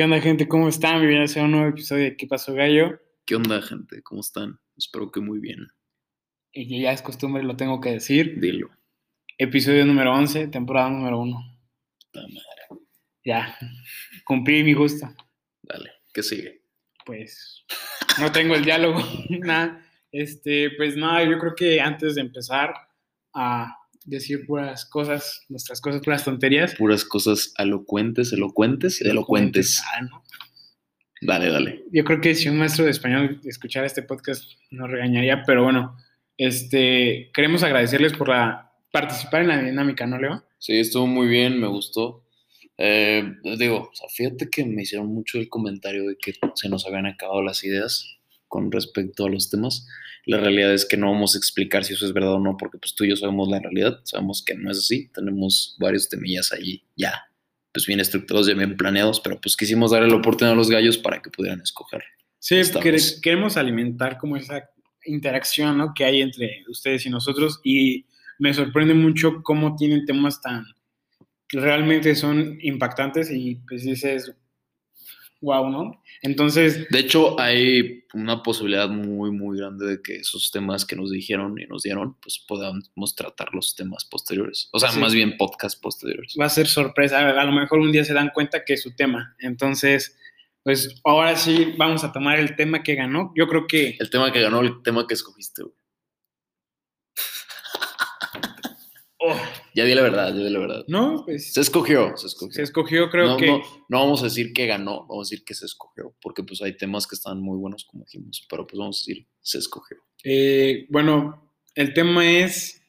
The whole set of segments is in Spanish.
¿Qué onda, gente? ¿Cómo están? Bienvenidos a un nuevo episodio de ¿Qué pasó, gallo? ¿Qué onda, gente? ¿Cómo están? Espero que muy bien. Y ya es costumbre, lo tengo que decir. Dilo. Episodio número 11, temporada número 1. Puta madre. Ya, cumplí mi gusto. Dale, ¿qué sigue? Pues no tengo el diálogo, nada. Este, pues nada, yo creo que antes de empezar a decir puras cosas, nuestras cosas, puras tonterías. Puras cosas elocuentes, elocuentes, elocuentes. Ah, no. Dale, dale. Yo creo que si un maestro de español escuchara este podcast nos regañaría, pero bueno, este, queremos agradecerles por la, participar en la dinámica, ¿no, Leo? Sí, estuvo muy bien, me gustó. Eh, digo, o sea, fíjate que me hicieron mucho el comentario de que se nos habían acabado las ideas con respecto a los temas. La realidad es que no vamos a explicar si eso es verdad o no, porque pues tú y yo sabemos la realidad, sabemos que no es así, tenemos varios temillas ahí ya, pues bien estructurados, ya bien planeados, pero pues quisimos darle la oportunidad a los gallos para que pudieran escoger. Sí, quere- queremos alimentar como esa interacción ¿no? que hay entre ustedes y nosotros y me sorprende mucho cómo tienen temas tan realmente son impactantes y pues dices, wow, ¿no? Entonces, De hecho, hay una posibilidad muy, muy grande de que esos temas que nos dijeron y nos dieron, pues podamos tratar los temas posteriores. O sea, Sí. más bien podcast posteriores. va a ser sorpresa, a lo mejor un día se dan cuenta que es su tema. Entonces, pues ahora sí vamos a tomar el tema que ganó. Yo creo que El tema que ganó, el tema que escogiste, güey. oh, Ya di la verdad, ya di la verdad. no, pues Se escogió, se escogió. se escogió, creo no, que no, no vamos a decir que ganó, vamos a decir que se escogió, porque pues hay temas que están muy buenos, como dijimos, pero pues vamos a decir, se escogió. Eh, bueno, el tema es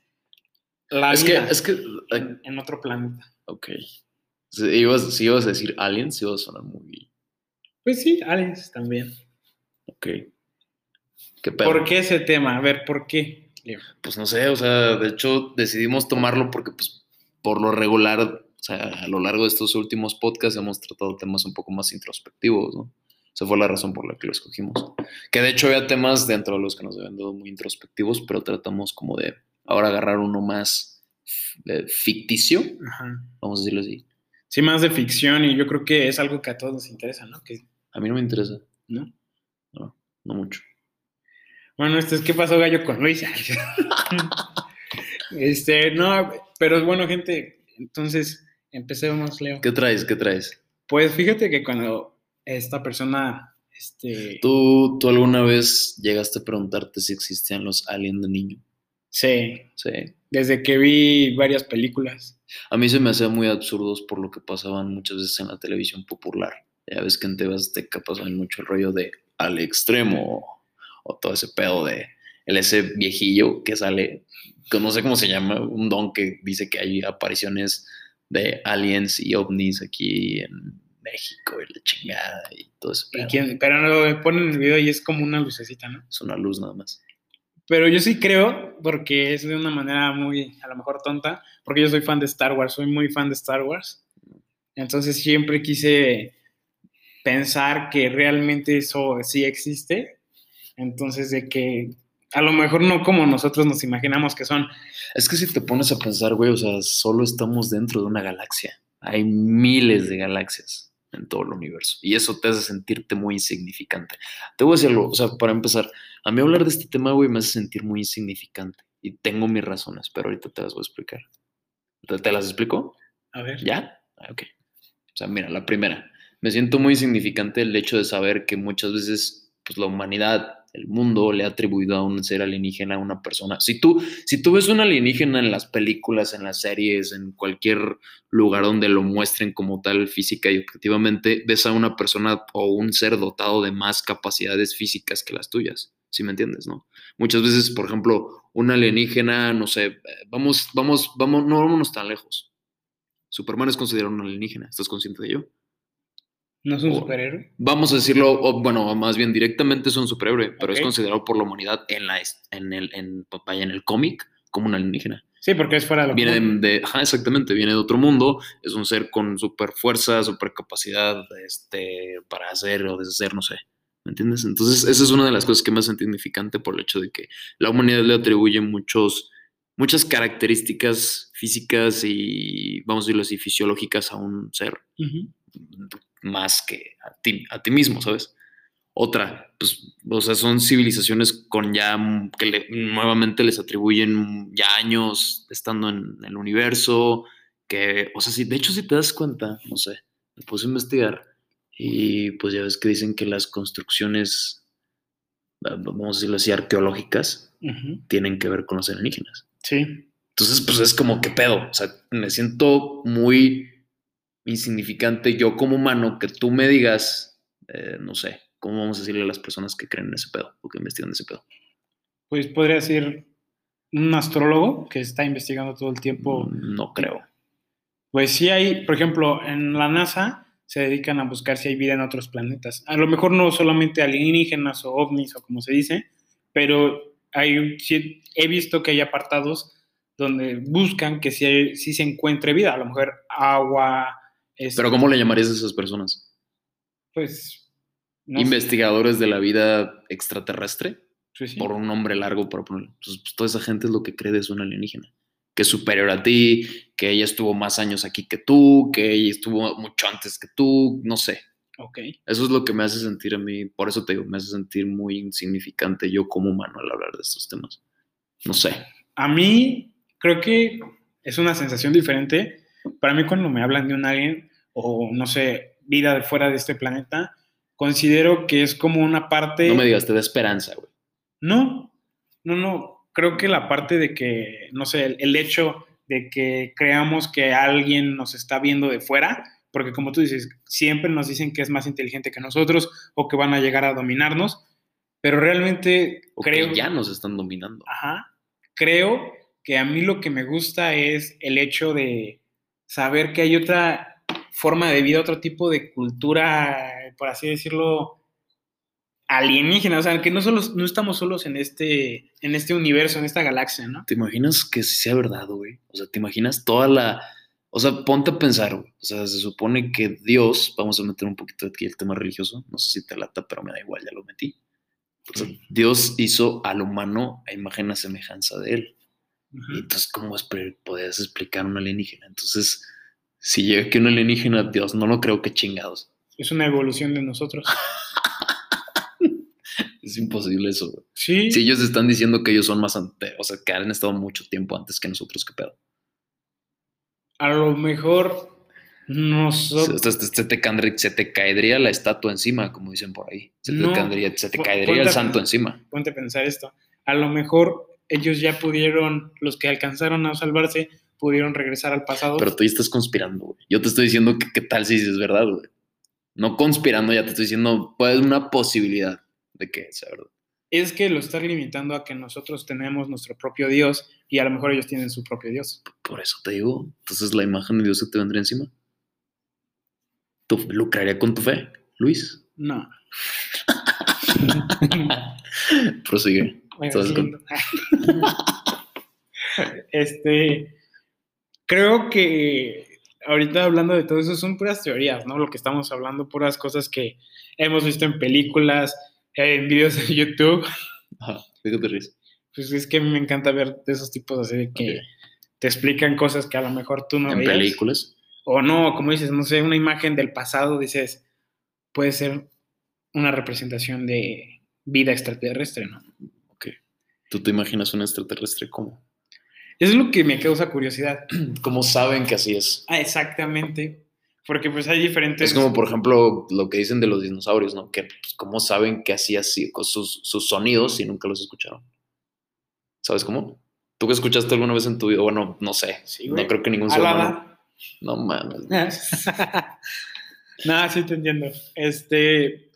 la Es que, es que, en, en otro planeta. ok. Si ibas, si ibas a decir aliens, iba a sonar muy, Pues sí, aliens también. ok. ¿Qué pedo? ¿Por qué ese tema? A ver, ¿por qué? Pues no sé, o sea, de hecho decidimos tomarlo porque pues por lo regular, o sea, a lo largo de estos últimos podcasts hemos tratado temas un poco más introspectivos, ¿no? Esa fue la razón por la que lo escogimos. Que de hecho había temas dentro de los que nos habían dado muy introspectivos, pero tratamos como de ahora agarrar uno más eh, ficticio, Ajá. vamos a decirlo así. Sí, más de ficción y yo creo que es algo que a todos nos interesa, ¿no? Que, A mí no me interesa, ¿no? no, no mucho. Bueno, este es ¿Qué pasó gallo con Luis? este, no, pero bueno, gente, entonces empecemos, Leo. ¿Qué traes? ¿Qué traes? Pues fíjate que cuando esta persona, este, ¿Tú, ¿Tú alguna vez llegaste a preguntarte si existían los aliens de niño? sí, Sí. desde que vi varias películas, A mí se me hacía muy absurdos por lo que pasaban muchas veces en la televisión popular. Ya ves que en TV Azteca pasaban mucho el rollo de al extremo o todo ese pedo de el ese viejillo que sale, que no sé cómo se llama, un don que dice que hay apariciones de aliens y ovnis aquí en México y la chingada y todo ese y quién- pero lo ponen en el video y es como una lucecita, ¿no? Es una luz nada más. Pero yo sí creo, porque es de una manera muy, a lo mejor tonta, porque yo soy fan de Star Wars, soy muy fan de Star Wars. Entonces siempre quise pensar que realmente eso sí existe. Entonces de que a lo mejor no como nosotros nos imaginamos que son. Es que si te pones a pensar, güey, o sea, solo estamos dentro de una galaxia. Hay miles de galaxias en todo el universo. Y eso te hace sentirte muy insignificante. Te voy a decir algo, o sea, para empezar, a mí hablar de este tema, güey, me hace sentir muy insignificante. Y tengo mis razones, pero ahorita te las voy a explicar. ¿Te, te las explico? A ver. ¿Ya? Ah, Ok. O sea, mira, la primera. Me siento muy insignificante el hecho de saber que muchas veces pues, la humanidad, el mundo, le ha atribuido a un ser alienígena a una persona. Si tú, si tú ves un alienígena en las películas, en las series, en cualquier lugar donde lo muestren como tal física y objetivamente, ves a una persona o un ser dotado de más capacidades físicas que las tuyas. ¿Sí me entiendes, no? Muchas veces, por ejemplo, un alienígena, no sé, eh, vamos, vamos, vamos, no vámonos tan lejos. Superman es considerado un alienígena, ¿estás consciente de ello? ¿No es un superhéroe? Vamos a decirlo, o, bueno, más bien directamente es un superhéroe, pero es considerado por la humanidad en, la, es- en el, en, vaya, en el cómic como un alienígena. Sí, porque es fuera de lo Viene común. de, de- ajá, exactamente, viene de otro mundo, es un ser con super fuerza, super capacidad este, para hacer o deshacer, no sé. ¿Me entiendes? Entonces, esa es una de las cosas que me hace significante por el hecho de que la humanidad le atribuye muchos, muchas características físicas y, vamos a decirlo así, fisiológicas a un ser. Más que a ti, a ti mismo, ¿sabes? Otra, pues, o sea, son civilizaciones con ya, que le- nuevamente les atribuyen ya años estando en el universo, que, o sea, si, de hecho, si te das cuenta, no sé, me puse a investigar y pues ya ves que dicen que las construcciones, va- vamos a decirlo así, arqueológicas, Ujú. tienen que ver con los alienígenas. Sí. Entonces, pues es como, ¿qué pedo? O sea, me siento muy insignificante yo como humano que tú me digas, eh, no sé, ¿cómo vamos a decirle a las personas que creen en ese pedo o que investigan ese pedo? Pues podría ser un astrólogo que está investigando todo el tiempo. No creo. Pues sí hay, por ejemplo, en la NASA se dedican a buscar si hay vida en otros planetas. A lo mejor no solamente alienígenas o ovnis o como se dice, pero hay, sí he visto que hay apartados donde buscan que sí, sí se encuentre vida, a lo mejor agua, este, Pero ¿cómo le llamarías a esas personas? pues... no sé, ¿Investigadores de la vida extraterrestre? pues sí. Por un nombre largo para ponerlo. Pues, pues, toda esa gente es lo que cree de un alienígena. Que es superior a ti, que ella estuvo más años aquí que tú, que ella estuvo mucho antes que tú, no sé. Eso es lo que me hace sentir a mí, por eso te digo, me hace sentir muy insignificante yo como humano al hablar de estos temas. No sé. A mí creo que es una sensación diferente. Para mí cuando me hablan de un alien o no sé, vida de fuera de este planeta, considero que es como una parte... No me digas, te da esperanza, güey. No, no, no. Creo que la parte de que, no sé, el, el hecho de que creamos que alguien nos está viendo de fuera, porque como tú dices, siempre nos dicen que es más inteligente que nosotros o que van a llegar a dominarnos, pero realmente O creo... que ya nos están dominando. Ajá. Creo que a mí lo que me gusta es el hecho de saber que hay otra forma de vida, otro tipo de cultura, por así decirlo, alienígena. O sea, que no, solo, no estamos solos en este, en este universo, en esta galaxia, ¿no? ¿Te imaginas que sea verdad, güey? O sea, ¿te imaginas toda la... O sea, ponte a pensar, güey. O sea, se supone que Dios, vamos a meter un poquito aquí el tema religioso, no sé si te lata, pero me da igual, ya lo metí. O sea, Dios hizo al humano a imagen a semejanza de él. Y Ujú. entonces, ¿cómo podías explicar un alienígena? Entonces, si llega aquí un alienígena, Dios, no lo creo que chingados. Es una evolución de nosotros. Es imposible eso, güey. Sí, Si ellos están diciendo que ellos son más ante, o sea, que han estado mucho tiempo antes que nosotros, ¿qué pedo? a lo mejor nosotros... se- se- se te caendría, se te caería la estatua encima, como dicen por ahí. Se te caería, se te pon- caería ponte el santo encima. ponte a pensar esto. A lo mejor ellos ya pudieron, los que alcanzaron a salvarse, pudieron regresar al pasado. Pero tú ya estás conspirando, güey. Yo te estoy diciendo que qué tal si es verdad, güey. No conspirando, ya te estoy diciendo, pues una posibilidad de que sea verdad. es que lo estás limitando a que nosotros tenemos nuestro propio Dios y a lo mejor ellos tienen su propio Dios. Por eso te digo, entonces la imagen de Dios se te vendría encima. ¿Tú lucraría con tu fe, Luis? No. Prosigue. Bueno, este, creo que ahorita hablando de todo eso son puras teorías, ¿no? Lo que estamos hablando, puras cosas que hemos visto en películas, en videos de YouTube. Ajá, fíjate, Luis. Pues es que me encanta ver de esos tipos así de que te explican cosas que a lo mejor tú no en veías. películas. O no, como dices, no sé, una imagen del pasado, dices, puede ser una representación de vida extraterrestre, ¿no? Ok. ¿Tú te imaginas un extraterrestre cómo? Es lo que me causa curiosidad. ¿Cómo saben que así es? Ah, exactamente. Porque pues hay diferentes... Es como, por ejemplo, lo que dicen de los dinosaurios, ¿no? Que, pues, ¿cómo saben que así así, con sus, sus sonidos si nunca los escucharon? ¿Sabes cómo? ¿Tú que escuchaste alguna vez en tu vida? Bueno, no sé. Sí, no creo que ningún ser humano. No mames. Nada, sí te entiendo. Este,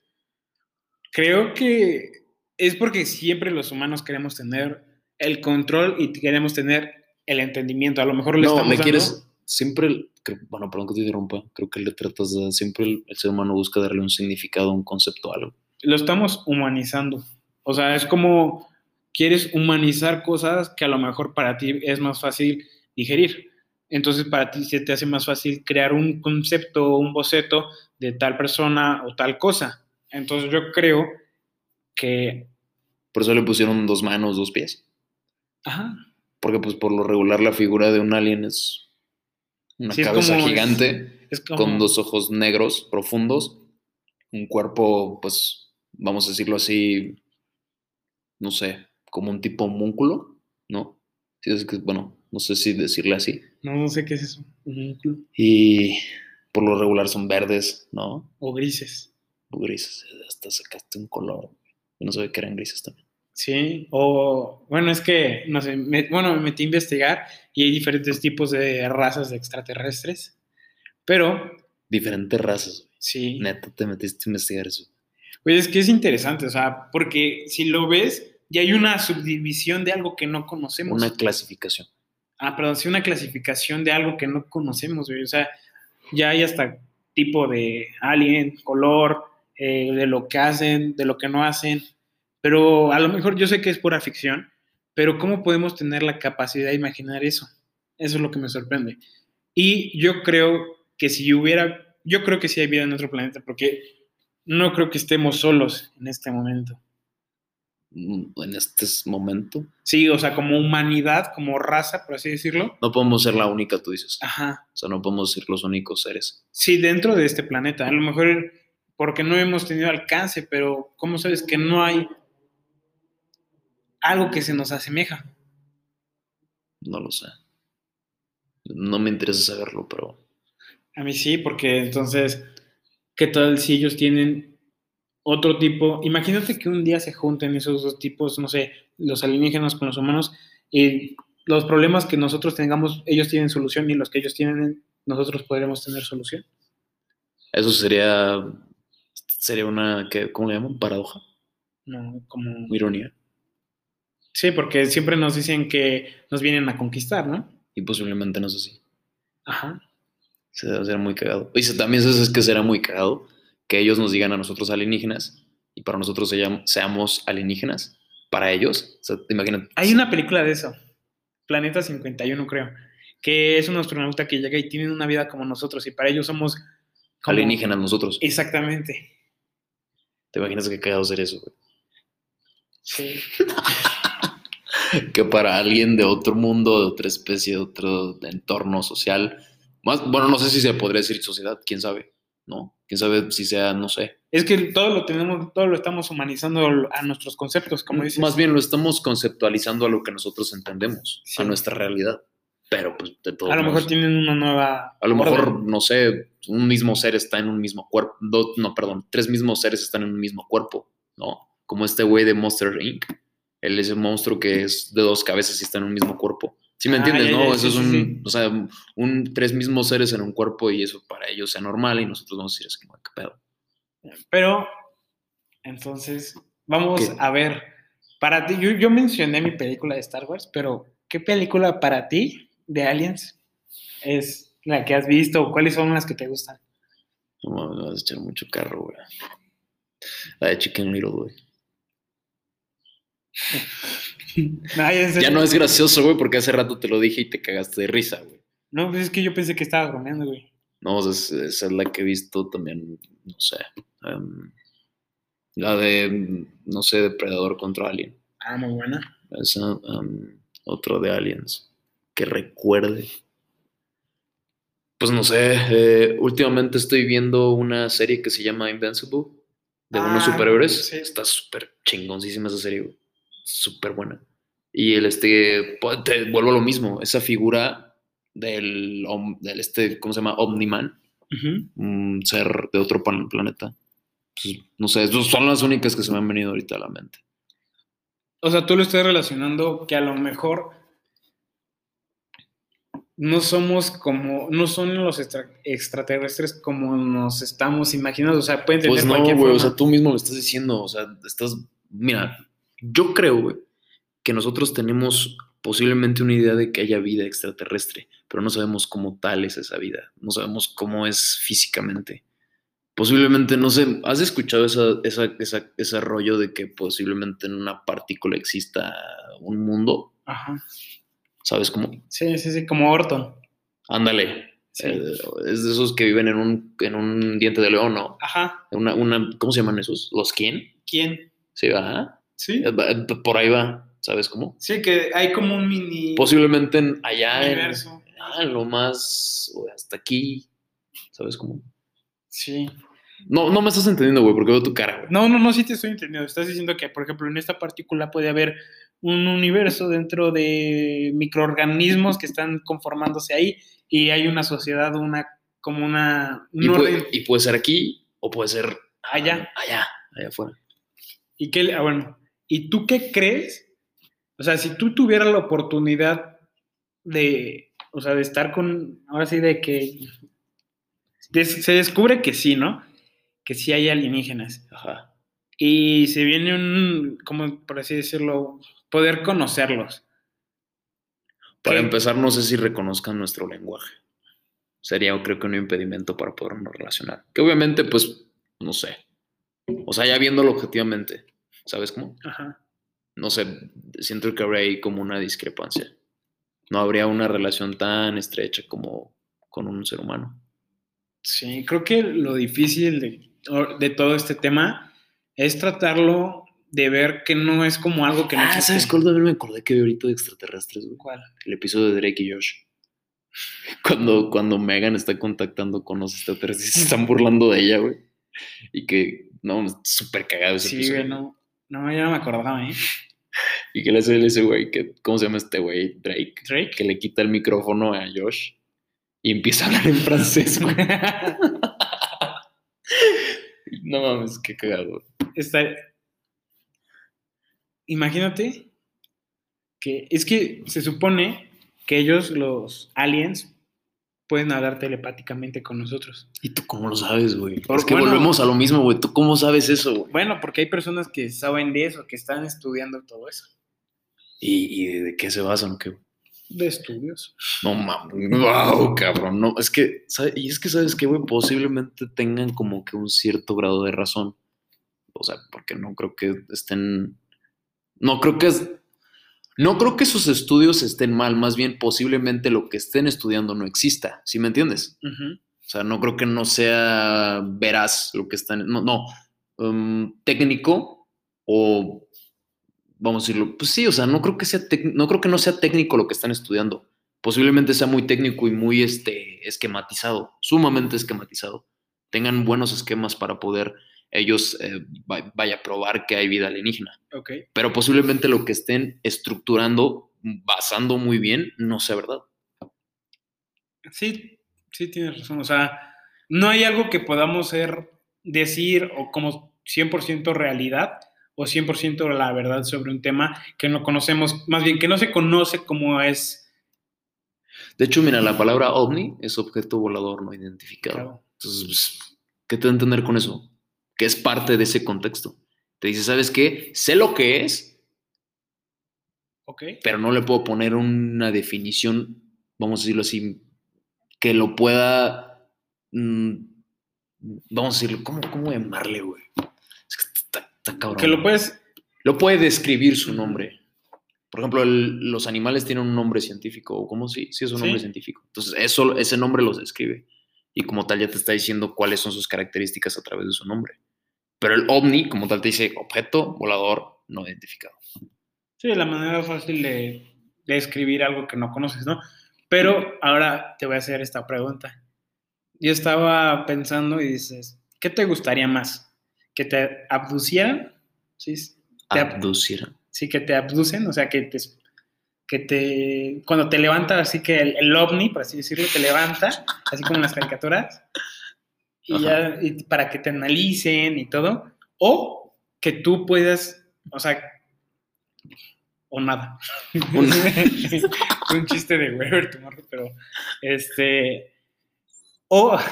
creo que es porque siempre los humanos queremos tener el control y queremos tener el entendimiento. A lo mejor le No, estamos le dando- quieres. Siempre. creo- bueno, perdón que te interrumpa. Creo que le tratas de. Siempre el, el ser humano busca darle un significado, un concepto a algo. lo estamos humanizando. O sea, es como quieres humanizar cosas que a lo mejor para ti es más fácil digerir. Entonces, para ti se te hace más fácil crear un concepto, un boceto de tal persona o tal cosa. Entonces, yo creo que. Por eso le pusieron dos manos, dos pies. Ajá. Porque, pues, por lo regular, la figura de un alien es una Sí, es cabeza como- gigante. Es Es como... con dos ojos negros profundos, un cuerpo, pues, vamos a decirlo así, no sé, como un tipo homúnculo, ¿no? Sí, es que, bueno, no sé si decirle así. No, no sé qué es eso. Y por lo regular son verdes, ¿no? O grises. O grises, hasta sacaste un color. Yo no sabía que eran grises también. Sí, o bueno, es que, no sé, me- bueno, me metí a investigar y hay diferentes tipos de razas de extraterrestres, pero Diferentes razas, sí, Neta, te metiste a investigar eso. pues es que es interesante, o sea, porque si lo ves, ya hay una subdivisión de algo que no conocemos. Una clasificación. Ah, perdón, sí, una clasificación de algo que no conocemos, güey. O sea, ya hay hasta tipo de alien, color, eh, de lo que hacen, de lo que no hacen. Pero a lo mejor yo sé que es pura ficción, pero ¿cómo podemos tener la capacidad de imaginar eso? Eso es lo que me sorprende. Y yo creo que si hubiera, yo creo que sí hay vida en otro planeta, porque no creo que estemos solos en este momento. Mm, En este momento. Sí, o sea, como humanidad, como raza, por así decirlo. No podemos ser la única, tú dices. Ajá. O sea, no podemos ser los únicos seres. Sí, dentro de este planeta. A lo mejor porque no hemos tenido alcance, pero ¿cómo sabes que no hay algo que se nos asemeja? No lo sé. No me interesa saberlo, pero A mí sí, porque entonces, ¿qué tal si ellos tienen otro tipo? Imagínate que un día se junten esos dos tipos, no sé, los alienígenas con los humanos, y los problemas que nosotros tengamos, ellos tienen solución, y los que ellos tienen, nosotros podremos tener solución. eso sería. Sería una. ¿qué- ¿Cómo le llaman? Paradoja. No, como... Ironía. Sí, porque siempre nos dicen que nos vienen a conquistar, ¿no? Y posiblemente no es así. Ajá. Se debe ser muy cagado. Y también eso es que será muy cagado que ellos nos digan a nosotros alienígenas y para nosotros seam- seamos alienígenas. Para ellos, o sea, te imaginas. Hay una película de eso, Planeta 51 creo, que es un astronauta que llega y tienen una vida como nosotros y para ellos somos como- alienígenas nosotros. Exactamente. ¿Te imaginas qué cagado ser eso? güey? Sí. Que para alguien de otro mundo, de otra especie, de otro entorno social, más, bueno, no sé si se podría decir sociedad, quién sabe, ¿no? Quién sabe si sea, no sé. Es que todo lo tenemos, todo lo estamos humanizando a nuestros conceptos, como dices. Más bien lo estamos conceptualizando a lo que nosotros entendemos, Sí. a nuestra realidad. Pero pues de todo a lo mejor tienen una nueva. A lo mejor, no sé, un mismo ser está en un mismo cuerpo. no, perdón, tres mismos seres están en un mismo cuerpo, ¿no? Como este güey de Monster Inc. Él es un monstruo que es de dos cabezas y está en un mismo cuerpo. ¿Sí me Ah, entiendes, ya, no? ya, eso sí, es un, sí. o sea, un, tres mismos seres en un cuerpo y eso para ellos sea normal y nosotros vamos a decir así como, ¿qué pedo? Pero, entonces, vamos ¿Qué? a ver. Para ti, yo, yo mencioné mi película de Star Wars, pero ¿qué película para ti de Aliens es la que has visto o cuáles son las que te gustan? No me vas a echar mucho carro, güey. La de Chicken Little, güey. Ya no es gracioso, güey, porque hace rato te lo dije y te cagaste de risa, güey. No, pues es que yo pensé que estaba bromeando, güey. No, esa es, la que he visto también, no sé. em, la de, no sé, Depredador contra Alien. Ah, muy buena. Esa, em, otro de Aliens. Que recuerde. Pues no sé, eh, últimamente estoy viendo una serie que se llama Invincible, de unos Ah, superhéroes. sí. Está súper chingoncísima esa serie, güey. Súper buena. Y el este, pues, te vuelvo a lo mismo, esa figura del, del este, ¿cómo se llama? Omniman Ujú. un ser de otro planeta. Pues, no sé, son las únicas que se me han venido ahorita a la mente. O sea, tú lo estás relacionando que a lo mejor no somos como, no son los extra- extraterrestres como nos estamos imaginando. O sea, pueden tener Pues no, güey, o sea, tú mismo lo estás diciendo, o sea, estás, mira, yo creo, güey, que nosotros tenemos posiblemente una idea de que haya vida extraterrestre, pero no sabemos cómo tal es esa vida, no sabemos cómo es físicamente. Posiblemente, no sé, ¿has escuchado esa, esa, esa- ese rollo de que posiblemente en una partícula exista un mundo? Ajá. ¿Sabes cómo? Sí, sí, sí, como Orton. Ándale. Sí. Eh, es de esos que viven en un, en un diente de león, ¿no? Ajá. Una, una, ¿Cómo se llaman esos? ¿Los quién? ¿Quién? Sí, va. Sí. Eh, Por ahí va, ¿sabes cómo? Sí, que hay como un mini Posiblemente en- allá en, universo. ah, en lo más, hasta aquí, ¿Sabes cómo? Sí. No, no me estás entendiendo, güey, porque veo tu cara, güey. No, no, no, sí te estoy entendiendo. Estás diciendo que, por ejemplo, en esta partícula puede haber un universo dentro de microorganismos que están conformándose ahí y hay una sociedad, una como una un Y puede, y puede ser aquí o puede ser Allá. Allá, allá afuera. ¿Y qué, ah, bueno, ¿y tú qué crees? O sea, si tú tuvieras la oportunidad de, o sea, de estar con, ahora sí, de que se descubre que sí, ¿no? Que sí hay alienígenas. Ajá. Y se viene un, como por así decirlo, poder conocerlos. Para ¿Qué? empezar, no sé si reconozcan nuestro lenguaje. Sería, creo que, un impedimento para podernos relacionar. Que obviamente, pues, no sé. O sea, ya viéndolo objetivamente, ¿sabes cómo? Ajá. No sé, siento que habría ahí como una discrepancia. No habría una relación tan estrecha como con un ser humano. Sí, creo que lo difícil de, de todo este tema es tratarlo de ver que no es como algo que no ah. ¿sabes cuál también me acordé que vi ahorita de extraterrestres, güey? ¿Cuál? El episodio de Drake y Josh. Cuando, cuando Megan está contactando con los extraterrestres, se están burlando de ella, güey. Y que, no, es súper cagado ese Sí, episodio. güey, no. No, ya no me acordaba, ¿eh? Y que le hace ese güey, que, ¿cómo se llama este güey? Drake. Drake. Que le quita el micrófono a Josh y empieza a hablar en francés, güey. No mames, qué cagado. Está... Imagínate que es que se supone que ellos, los aliens, pueden hablar telepáticamente con nosotros. ¿Y tú cómo lo sabes, güey? Es que bueno. volvemos a lo mismo, güey. ¿Tú cómo sabes eso, güey? Bueno, porque hay personas que saben de eso, que están estudiando todo eso. ¿Y, y de qué se basan? ¿Qué? De estudios. No mames, wow, cabrón. No, es que, ¿sabe? y es que sabes que, güey, posiblemente tengan como que un cierto grado de razón. O sea, porque no creo que estén. No creo que. No creo que esos estudios estén mal, más bien posiblemente lo que estén estudiando no exista, ¿sí me entiendes? O sea, no creo que no sea veraz lo que están, no, no, um, técnico o, vamos a decirlo, pues sí, o sea, no creo que sea, no creo que no sea técnico lo que están estudiando. Posiblemente sea muy técnico y muy este, esquematizado, sumamente esquematizado. Tengan buenos esquemas para poder ellos, eh, va- vaya, probar que hay vida alienígena. Pero posiblemente lo que estén estructurando, basando muy bien, no sea verdad. Sí, sí tienes razón. O sea, no hay algo que podamos ser, decir o como 100% realidad o 100% la verdad sobre un tema que no conocemos, más bien que no se conoce como es. De hecho, mira, la palabra ovni es objeto volador no identificado. Claro. Entonces, pues, ¿qué te da a entender con eso? Que es parte de ese contexto. Te dice, ¿sabes qué? Sé lo que es, Ok. pero no le puedo poner una definición, vamos a decirlo así, que lo pueda, mm, vamos a decirlo, ¿cómo, cómo llamarle, güey? Es que está, está cabrón. Que lo puedes. Lo puede describir su nombre. Por ejemplo, el- los animales tienen un nombre científico, o cómo sí, sí es un nombre científico. Entonces, eso, ese nombre los describe. Y como tal, ya te está diciendo cuáles son sus características a través de su nombre. Pero el ovni, como tal, te dice objeto volador no identificado. Sí, la manera fácil de, de escribir algo que no conoces, ¿no? Pero ahora te voy a hacer esta pregunta. Yo estaba pensando y dices, ¿qué te gustaría más? ¿Que te abducieran? Sí, te ab- Abducir. sí, que te abducen, o sea, que te, que te cuando te levanta, así que el, el ovni, por así decirlo, te levanta, así como en las caricaturas, y ya, y para que te analicen y todo, o que tú puedas, o sea, o nada. Un- chiste de Weber Tomorrow, pero este, o,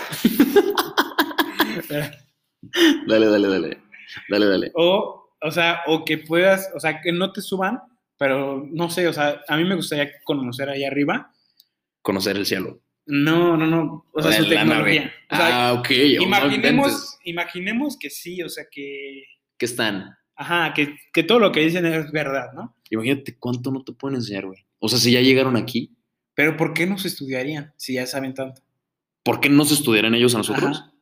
Dale, dale, dale. Dale, dale. o, o sea, o que puedas, o sea, que no te suban, pero no sé, o sea, a mí me gustaría conocer ahí arriba. Conocer el cielo. No, no, no, o sea, La- su tecnología. O sea, ah, ok. no imaginemos, imaginemos que sí, o sea, que, Que están. ajá, que, que todo lo que dicen es verdad, ¿no? Imagínate cuánto no te pueden enseñar, güey. O sea, si ya llegaron aquí, Pero ¿por qué nos estudiarían si ya saben tanto? ¿por qué no se estudiaran ellos a nosotros? Ajá.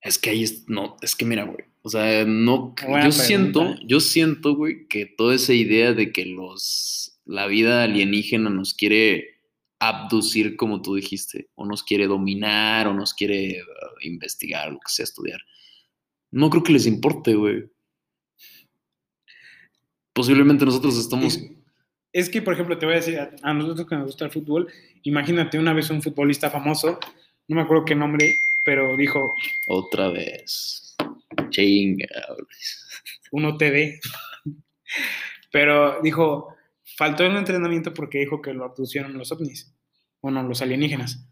Es que ahí es, no, es que mira, güey. O sea, no, Buena yo siento, pregunta. yo siento, güey, que toda esa idea de que los, la vida alienígena nos quiere abducir, como tú dijiste, o nos quiere dominar, o nos quiere uh, investigar, lo que sea, estudiar. No creo que les importe, güey. Posiblemente nosotros estamos... Es, es que, por ejemplo, te voy a decir, a, a nosotros que nos gusta el fútbol, imagínate una vez un futbolista famoso, no me acuerdo qué nombre, pero dijo, Otra vez. Chinga. uno TD, pero dijo, faltó el entrenamiento porque dijo que lo abducieron los ovnis, bueno, los alienígenas.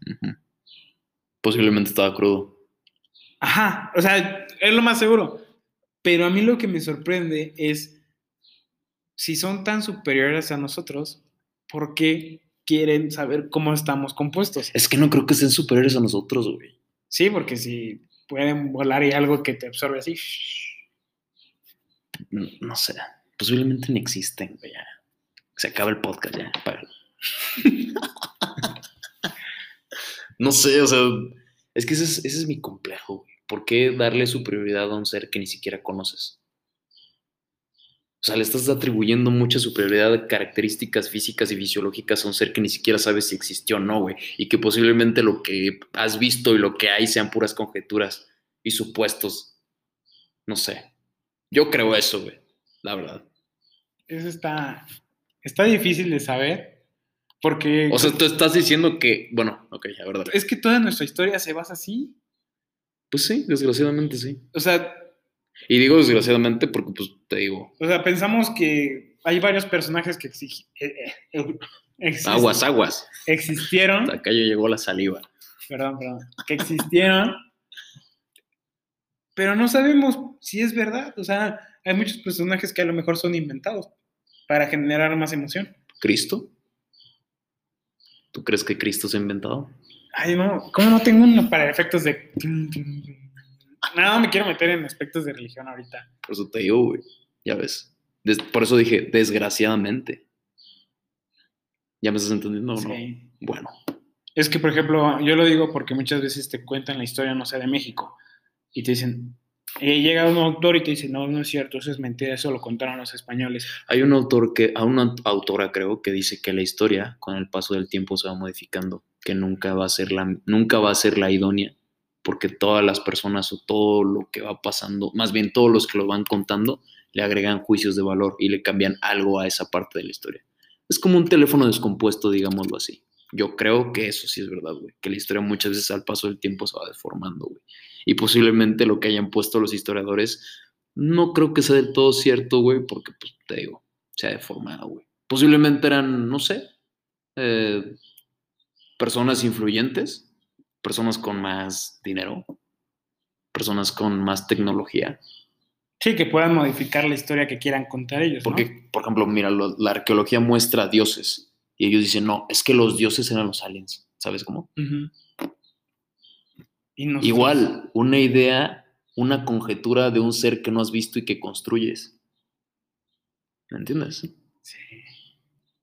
Posiblemente estaba crudo. Ajá, o sea, es lo más seguro. Pero a mí lo que me sorprende es, si son tan superiores a nosotros, ¿por qué quieren saber cómo estamos compuestos? Es que no creo que sean superiores a nosotros, güey. Sí, porque si pueden volar y algo que te absorbe así. No, no sé. Posiblemente no existen, güey. Se acaba el podcast ya. no sé, o sea, es que ese es, ese es mi complejo, güey. ¿Por qué darle su prioridad a un ser que ni siquiera conoces? O sea, le estás atribuyendo mucha superioridad de características físicas y fisiológicas a un ser que ni siquiera sabes si existió o no, güey. Y que posiblemente lo que has visto y lo que hay sean puras conjeturas y supuestos. No sé. Yo creo eso, güey. La verdad. Eso está, está difícil de saber, porque O sea, tú estás diciendo que, bueno, ok, la verdad. es que toda nuestra historia se basa así. Pues sí, desgraciadamente sí. O sea, Y digo desgraciadamente porque, pues, te digo, o sea pensamos que hay varios personajes que exigi- eh, eh, aguas, aguas. existieron, Acá ya llegó la saliva. perdón, perdón, que existieron, pero no sabemos si es verdad. O sea, hay muchos personajes que a lo mejor son inventados para generar más emoción. ¿Cristo? ¿Tú crees que Cristo se ha inventado? Ay, no, ¿cómo no tengo uno para efectos de... No, me quiero meter en aspectos de religión ahorita. Por eso te digo, güey. Ya ves. Des- por eso dije, desgraciadamente. ¿Ya me estás entendiendo o no? Sí. Bueno, Es que, por ejemplo, yo lo digo porque muchas veces te cuentan la historia, no sé, de México, y te dicen, eh, llega un autor y te dice, no, no es cierto, eso es mentira, eso lo contaron los españoles. hay un autor que, a una autora creo, que dice que la historia con el paso del tiempo se va modificando, que nunca va a ser la, nunca va a ser la idónea, porque todas las personas o todo lo que va pasando, más bien todos los que lo van contando, le agregan juicios de valor y le cambian algo a esa parte de la historia. Es como un teléfono descompuesto, digámoslo así. Yo creo que eso sí es verdad, güey. Que la historia muchas veces al paso del tiempo se va deformando, güey. Y posiblemente lo que hayan puesto los historiadores, no creo que sea del todo cierto, güey, porque, pues, te digo, se ha deformado, güey. Posiblemente eran, no sé, eh, personas influyentes, personas con más dinero, personas con más tecnología. Sí, que puedan modificar la historia que quieran contar ellos. ¿no? Porque, por ejemplo, mira, lo- la arqueología muestra dioses y ellos dicen, no, es que los dioses eran los aliens. ¿Sabes cómo? Ujú. Y nosotros- Igual, una idea, una conjetura de un ser que no has visto y que construyes. ¿Me entiendes? Sí.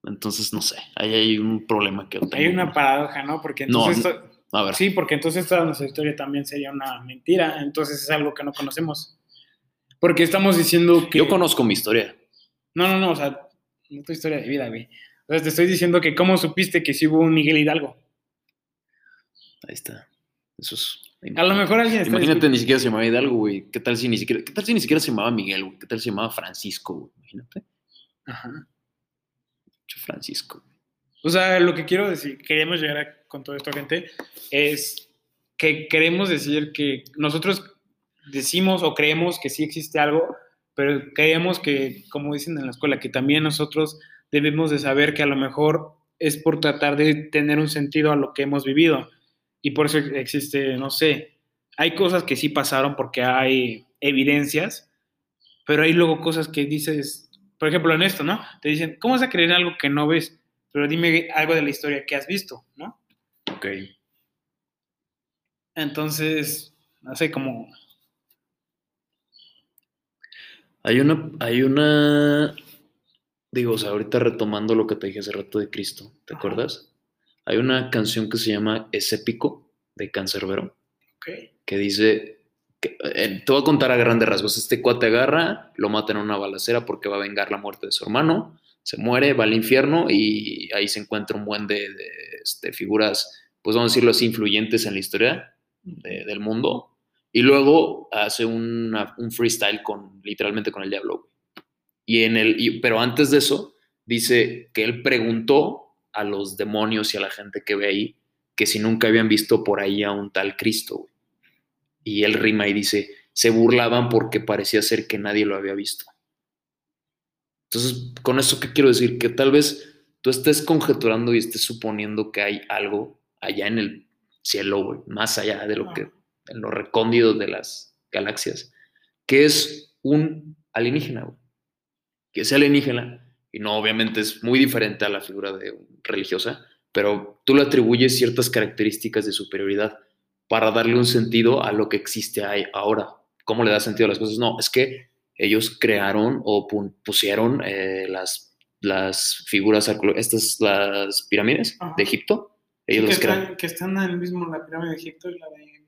Entonces, no sé, ahí hay un problema que tengo. Hay una paradoja, ¿no? Porque entonces... no. A ver, Sí, porque entonces toda nuestra historia también sería una mentira, entonces es algo que no conocemos. Porque estamos diciendo que... yo conozco mi historia. No, no, no, o sea, no tu historia de vida, güey. O sea, te estoy diciendo que cómo supiste que sí hubo un Miguel Hidalgo. Ahí está. Eso es. A lo mejor alguien está Imagínate, ni siquiera se llamaba Hidalgo, güey. ¿Qué tal si ni siquiera, qué tal si ni siquiera se llamaba Miguel, güey? ¿Qué tal si se llamaba Francisco, güey? Imagínate. Ajá. Mucho Francisco. O sea, lo que quiero decir, queremos llegar a- con todo esto, gente, es que queremos decir que nosotros decimos o creemos que sí existe algo, pero creemos que, como dicen en la escuela, que también nosotros debemos de saber que a lo mejor es por tratar de tener un sentido a lo que hemos vivido. Y por eso existe, no sé, hay cosas que sí pasaron porque hay evidencias, pero hay luego cosas que dices, por ejemplo, en esto, ¿no? Te dicen, ¿cómo vas a creer en algo que no ves? Pero dime algo de la historia que has visto, ¿no? Ok. Entonces, no sé, como... Hay una, hay una, digo, o sea, ahorita retomando lo que te dije hace rato de Cristo, ¿te Ajá. acuerdas? Hay una canción que se llama Es épico de Cancerbero Ok. que dice, que, eh, te voy a contar a grandes rasgos, este cuate agarra, lo matan en una balacera porque va a vengar la muerte de su hermano, se muere, va al infierno y ahí se encuentra un buen de, de este, figuras, pues vamos a decirlo así, influyentes en la historia de- del mundo. Y luego hace una- un freestyle con, literalmente con el diablo. Y en el, y- pero antes de eso, dice que él preguntó a los demonios y a la gente que ve ahí que si nunca habían visto por ahí a un tal Cristo. güey. Y él rima y dice, se burlaban porque parecía ser que nadie lo había visto. Entonces, con eso, ¿qué quiero decir? Que tal vez tú estés conjeturando y estés suponiendo que hay algo allá en el cielo, güey, más allá de lo que, en lo recóndido de las galaxias, que es un alienígena, güey. Que ese alienígena, y no, obviamente es muy diferente a la figura de religiosa, pero tú le atribuyes ciertas características de superioridad para darle un sentido a lo que existe ahí ahora. ¿Cómo le da sentido a las cosas? No, es que ellos crearon o pu- pusieron eh, las, las figuras, estas, las pirámides Ajá. de Egipto. Ellos que, las están, que están en el mismo la pirámide de Egipto y la de,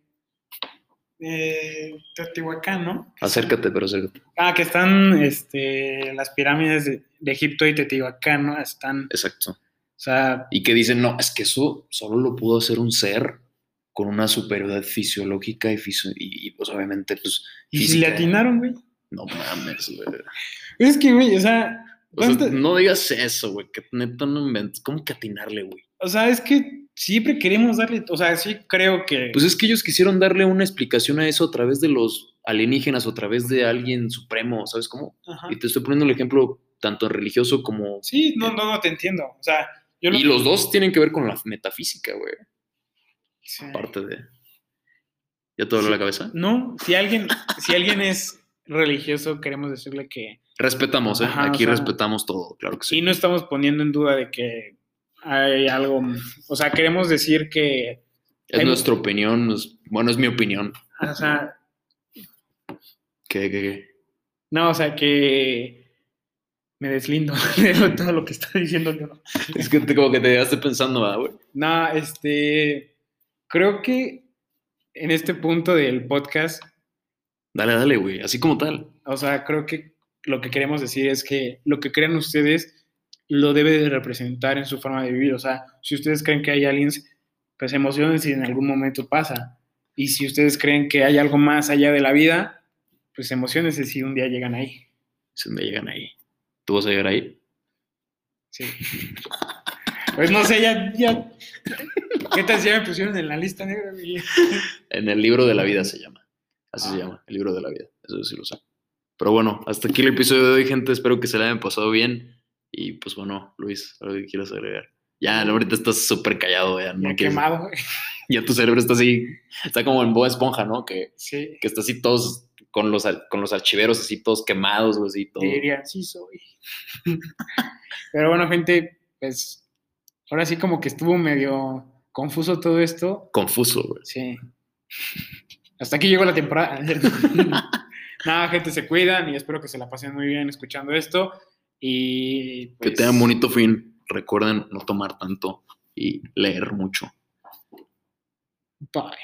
de Teotihuacán, ¿no? Acércate, pero acércate. Ah, que están este, las pirámides de, de Egipto y Teotihuacán, ¿no? Están, Exacto. o sea, Y que dicen, no, es que eso solo lo pudo hacer un ser con una superioridad fisiológica y, fisio- y, y, pues obviamente, pues, y si le física. atinaron, güey. No mames, güey. Es que, güey, o sea, O sea, ¿cuánta- no digas eso, güey, que neta no inventes. ¿Cómo que atinarle, güey? o sea, es que siempre queremos darle, o sea, sí creo que... Pues es que ellos quisieron darle una explicación a eso a través de los alienígenas o a través de alguien supremo, ¿sabes cómo? Ajá. Y te estoy poniendo el ejemplo tanto religioso como... Sí, no, no, no te entiendo. O sea, yo lo Y los dos tienen que ver con la metafísica, güey. Sí. Aparte de... ¿Ya te Sí. la cabeza? No, si alguien, si alguien es religioso, queremos decirle que... Respetamos, ¿eh? Ajá, o Aquí sea, respetamos todo, claro que sí. Y no estamos poniendo en duda de que hay algo... O sea, queremos decir que... Es hay- nuestra opinión, es- bueno, es mi opinión. O sea, ¿Qué, qué, qué? no, o sea, que... Me deslindo de todo lo que está diciendo. Leo. Es que te- como que te quedaste pensando, ¿verdad, güey? No, este... Creo que en este punto del podcast Dale, dale, güey, así como tal. O sea, creo que lo que queremos decir es que lo que crean ustedes lo debe de representar en su forma de vivir. O sea, si ustedes creen que hay aliens, pues emocionen si en algún momento pasa. Y si ustedes creen que hay algo más allá de la vida, pues emocionense si un día llegan ahí. Si me llegan ahí. ¿Tú vas a llegar ahí? Sí. Pues no sé, ya, ya. ¿Qué tal si ya me pusieron en la lista negra? En el libro de la vida se llama. Así se Ah. llama, el libro de la vida. Eso sí lo sé. Pero bueno, hasta aquí el episodio de hoy, gente. Espero que se le hayan pasado bien. Y pues bueno, Luis, algo que quieras agregar. Ya, ahorita estás súper callado, ya. No Ya quemado. güey. ya tu cerebro está así, está como en Bob Esponja, ¿no? Que, Sí. que está así todos con los, con los archiveros así todos quemados, güey, así todo. Diría, sí soy. Pero bueno, gente, pues ahora sí como que estuvo medio confuso todo esto. Confuso, güey. Sí. Hasta aquí llegó la temporada. Nada, gente, se cuidan y espero que se la pasen muy bien escuchando esto. Y Que pues, tengan bonito fin. Recuerden no tomar tanto y leer mucho. Bye.